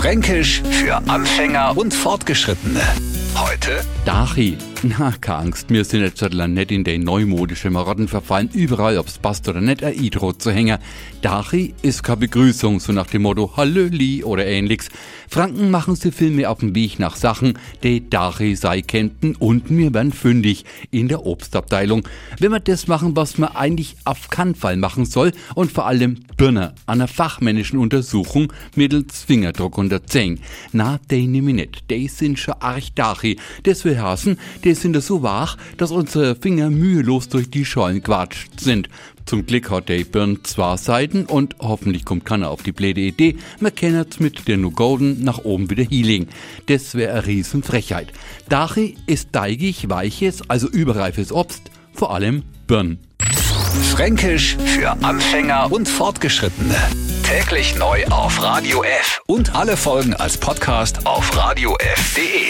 Fränkisch für Anfänger und Fortgeschrittene. Heute Dachi. Na, keine Angst, wir sind jetzt halt nicht in den neumodischen Marotten verfallen, überall, ob's passt oder nicht, ein Idro zu hängen. Dachi ist keine Begrüßung, so nach dem Motto Hallöli oder ähnliches. Franken machen sie vielmehr auf dem Weg nach Sachen, die Dachi sei kennten und wir werden fündig in der Obstabteilung. Wenn wir das machen, was man eigentlich auf keinen Fall machen soll und vor allem Birne einer fachmännischen Untersuchung mittels Fingerdruck unter Zeng. Na, die nehmen wir nicht, die sind schon arg Dachi. Das will heißen, die sind so wach, dass unsere Finger mühelos durch die Schollen quatscht sind. Zum Glück hat der Birn zwei Seiten und hoffentlich kommt keiner auf die blöde Idee, man mit der No Golden nach oben wieder Healing. Das wäre eine Riesenfrechheit. Dachi ist deigig, weiches, also überreifes Obst, vor allem Birn. Fränkisch für Anfänger und Fortgeschrittene. Täglich neu auf Radio F und alle Folgen als Podcast auf radiof.de.